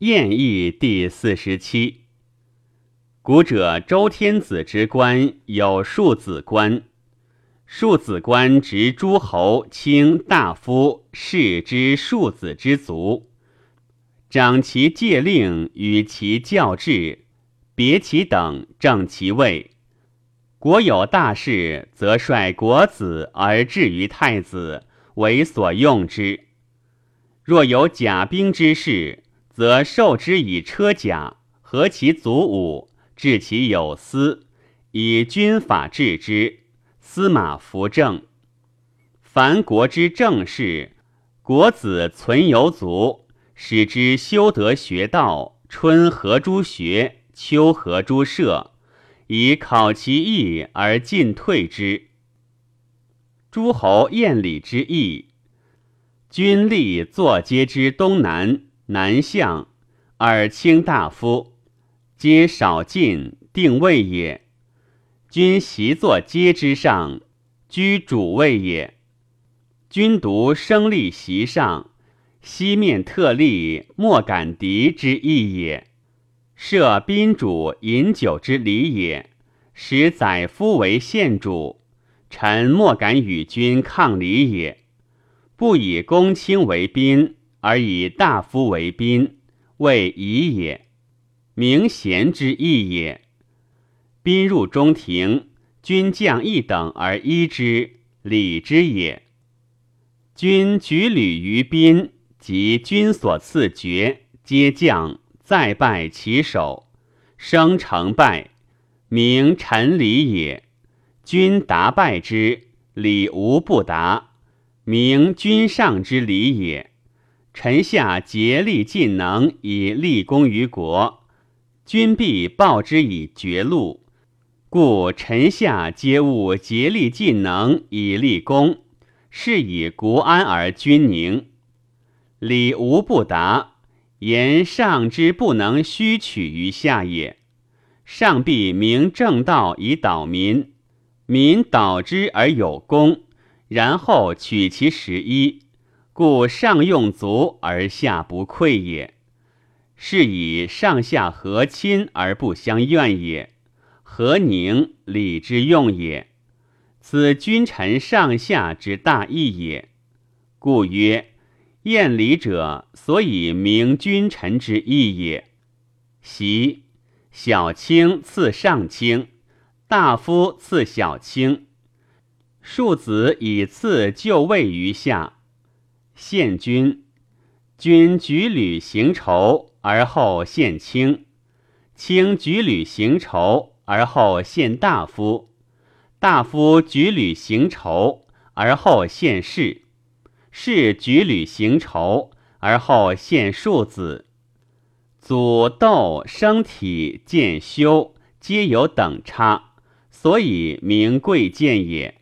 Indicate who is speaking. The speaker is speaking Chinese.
Speaker 1: 谚义第四十七。古者周天子之官有庶子官，庶子官执诸侯、卿、大夫、士之庶子之族，长其戒令，与其教制，别其等，正其位。国有大事，则率国子而至于太子，为所用之。若有甲兵之事，则授之以车甲，和其足伍。治其有司，以军法治之，司马扶正。凡国之政事，国子存有足，使之修德学道，春何诸学，秋何诸社，以考其义而进退之。诸侯宴礼之意，君立坐阶之东南，南向，而卿大夫。皆少进定位也，君习坐阶之上，居主位也。君独生立席上，西面特立，莫敢敌之意也。设宾主饮酒之礼也。使宰夫为献主，臣莫敢与君抗礼也。不以公卿为宾，而以大夫为宾，谓仪也。明贤之义也。宾入中庭，君将一等而依之，礼之也。君举履于宾，及君所赐爵，皆将再拜其首，生成拜，名臣礼也。君答拜之，礼无不答，名君上之礼也。臣下竭力尽能以立功于国。君必报之以绝禄，故臣下皆务竭力尽能以立功，是以国安而君宁。礼无不达，言上之不能虚取于下也。上必明正道以导民，民导之而有功，然后取其十一，故上用足而下不愧也。是以上下和亲而不相怨也，和宁礼之用也。此君臣上下之大义也。故曰：宴礼者，所以明君臣之义也。习小卿赐上卿，大夫赐小卿，庶子以赐就位于下。献君，君举履行酬。而后献卿，卿举履行酬，而后献大夫；大夫举履行酬，而后献士；士举履行酬，而后献庶子。祖窦生体见修，皆有等差，所以名贵贱也。